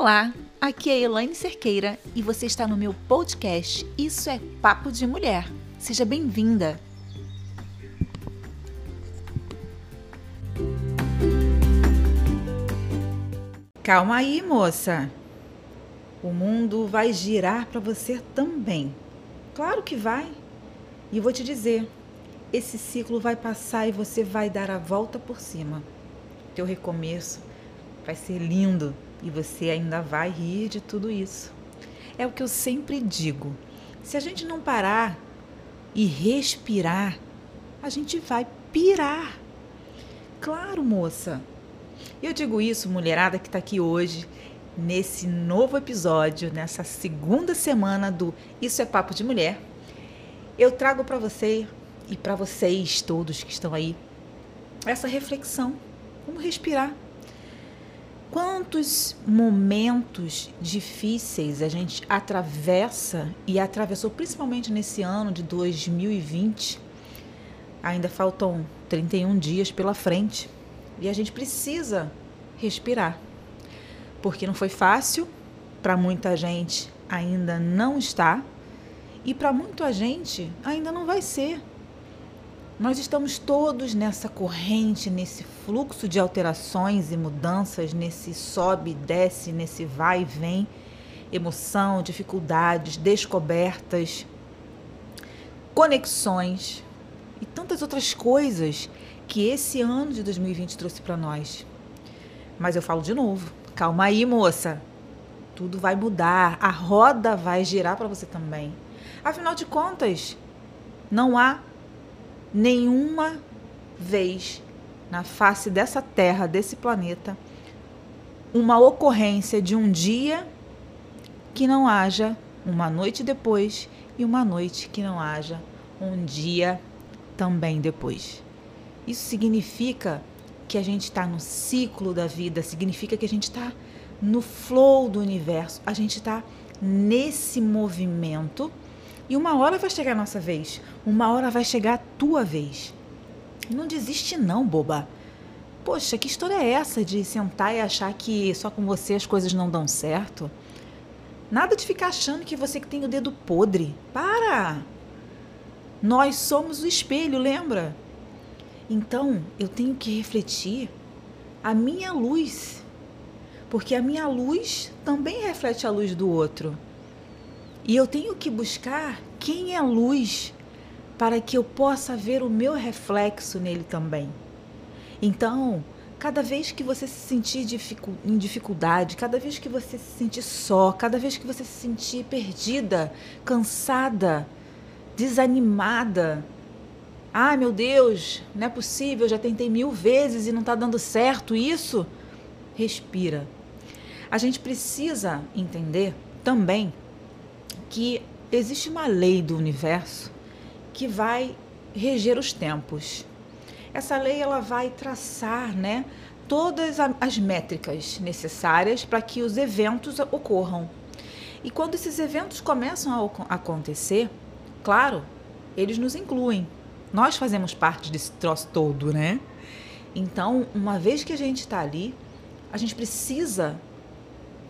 Olá, aqui é Elaine Cerqueira e você está no meu podcast Isso é Papo de Mulher. Seja bem-vinda! Calma aí, moça. O mundo vai girar para você também. Claro que vai. E vou te dizer, esse ciclo vai passar e você vai dar a volta por cima. Teu recomeço vai ser lindo e você ainda vai rir de tudo isso. É o que eu sempre digo. Se a gente não parar e respirar, a gente vai pirar. Claro, moça. Eu digo isso, mulherada que está aqui hoje, nesse novo episódio, nessa segunda semana do Isso é Papo de Mulher. Eu trago para você e para vocês todos que estão aí essa reflexão. Como respirar? Quantos momentos difíceis a gente atravessa e atravessou principalmente nesse ano de 2020? Ainda faltam 31 dias pela frente e a gente precisa respirar. Porque não foi fácil, para muita gente ainda não está e para muita gente ainda não vai ser. Nós estamos todos nessa corrente, nesse fluxo de alterações e mudanças, nesse sobe e desce, nesse vai e vem, emoção, dificuldades, descobertas, conexões e tantas outras coisas que esse ano de 2020 trouxe para nós. Mas eu falo de novo, calma aí, moça. Tudo vai mudar, a roda vai girar para você também. Afinal de contas, não há nenhuma vez na face dessa terra, desse planeta, uma ocorrência de um dia que não haja uma noite depois e uma noite que não haja um dia também depois. Isso significa que a gente está no ciclo da vida, significa que a gente está no flow do universo, a gente está nesse movimento e uma hora vai chegar a nossa vez, uma hora vai chegar a tua vez. Não desiste não, boba. Poxa, que história é essa de sentar e achar que só com você as coisas não dão certo? Nada de ficar achando que você que tem o dedo podre. Para! Nós somos o espelho, lembra? Então, eu tenho que refletir a minha luz. Porque a minha luz também reflete a luz do outro. E eu tenho que buscar quem é luz para que eu possa ver o meu reflexo nele também. Então, cada vez que você se sentir em dificuldade, cada vez que você se sentir só, cada vez que você se sentir perdida, cansada, desanimada, ah, meu Deus, não é possível, já tentei mil vezes e não está dando certo isso. Respira. A gente precisa entender também que existe uma lei do universo que vai reger os tempos. Essa lei ela vai traçar, né, todas as métricas necessárias para que os eventos ocorram. E quando esses eventos começam a acontecer, claro, eles nos incluem. Nós fazemos parte desse troço todo, né? Então, uma vez que a gente está ali, a gente precisa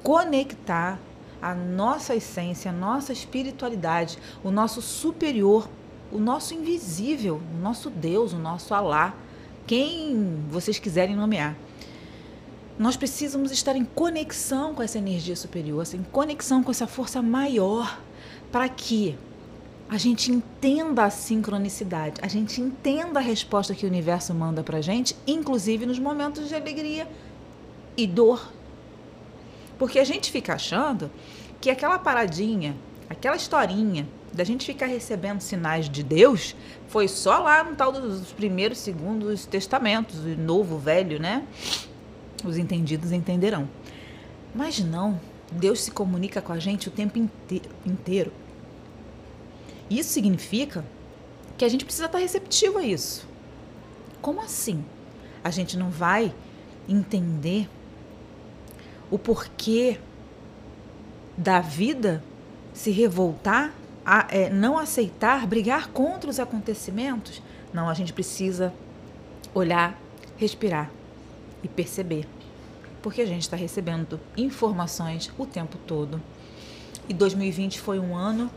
conectar a nossa essência, a nossa espiritualidade, o nosso superior, o nosso invisível, o nosso Deus, o nosso Alá, quem vocês quiserem nomear. Nós precisamos estar em conexão com essa energia superior, em conexão com essa força maior, para que a gente entenda a sincronicidade, a gente entenda a resposta que o universo manda para a gente, inclusive nos momentos de alegria e dor porque a gente fica achando que aquela paradinha, aquela historinha da gente ficar recebendo sinais de Deus foi só lá no tal dos primeiros, segundos testamentos, o novo, velho, né? Os entendidos entenderão. Mas não, Deus se comunica com a gente o tempo inteiro. Isso significa que a gente precisa estar receptivo a isso. Como assim? A gente não vai entender o porquê da vida se revoltar, a, é, não aceitar, brigar contra os acontecimentos. Não, a gente precisa olhar, respirar e perceber porque a gente está recebendo informações o tempo todo. E 2020 foi um ano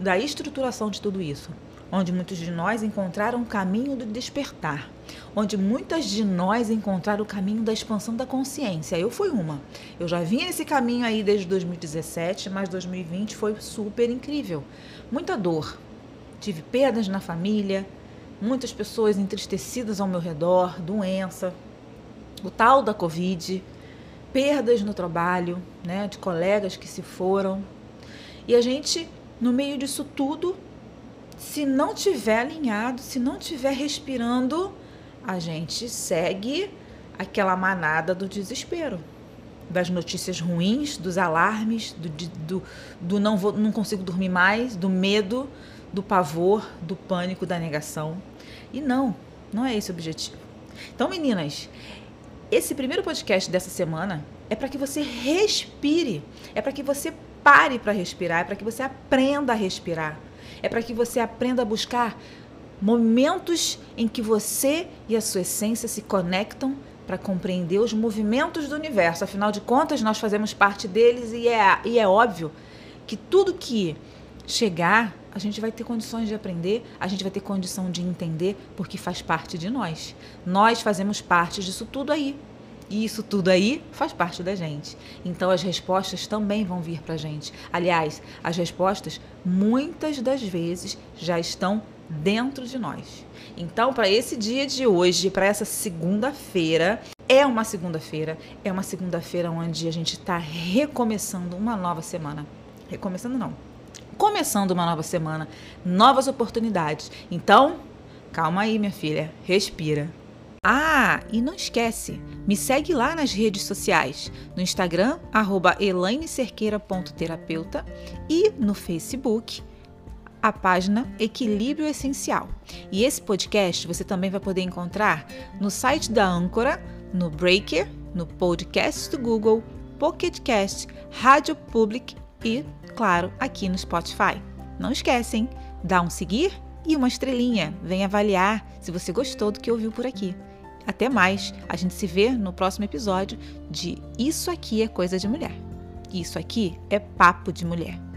da estruturação de tudo isso, onde muitos de nós encontraram o caminho do despertar, onde muitas de nós encontraram o caminho da expansão da consciência. Eu fui uma. Eu já vinha nesse caminho aí desde 2017, mas 2020 foi super incrível. Muita dor. Tive perdas na família, muitas pessoas entristecidas ao meu redor, doença, o tal da Covid, perdas no trabalho, né, de colegas que se foram. E a gente, no meio disso tudo, se não tiver alinhado, se não tiver respirando, a gente segue aquela manada do desespero, das notícias ruins, dos alarmes, do, do, do não, vou, não consigo dormir mais, do medo, do pavor, do pânico, da negação. E não, não é esse o objetivo. Então, meninas, esse primeiro podcast dessa semana é para que você respire, é para que você pare para respirar, é para que você aprenda a respirar, é para que você aprenda a buscar momentos em que você e a sua essência se conectam para compreender os movimentos do universo. Afinal de contas, nós fazemos parte deles e é, e é óbvio que tudo que chegar, a gente vai ter condições de aprender, a gente vai ter condição de entender, porque faz parte de nós. Nós fazemos parte disso tudo aí. E isso tudo aí faz parte da gente. Então as respostas também vão vir para a gente. Aliás, as respostas muitas das vezes já estão dentro de nós. Então, para esse dia de hoje, para essa segunda-feira, é uma segunda-feira, é uma segunda-feira onde a gente está recomeçando uma nova semana. Recomeçando não, começando uma nova semana, novas oportunidades. Então, calma aí, minha filha, respira. Ah, e não esquece, me segue lá nas redes sociais, no Instagram, arroba elainecerqueira.terapeuta e no Facebook, a página Equilíbrio Essencial. E esse podcast você também vai poder encontrar no site da Âncora, no Breaker, no podcast do Google, Pocket Rádio Public e claro, aqui no Spotify. Não esquecem, dá um seguir e uma estrelinha. Vem avaliar se você gostou do que ouviu por aqui. Até mais, a gente se vê no próximo episódio de Isso Aqui é Coisa de Mulher. Isso aqui é Papo de Mulher.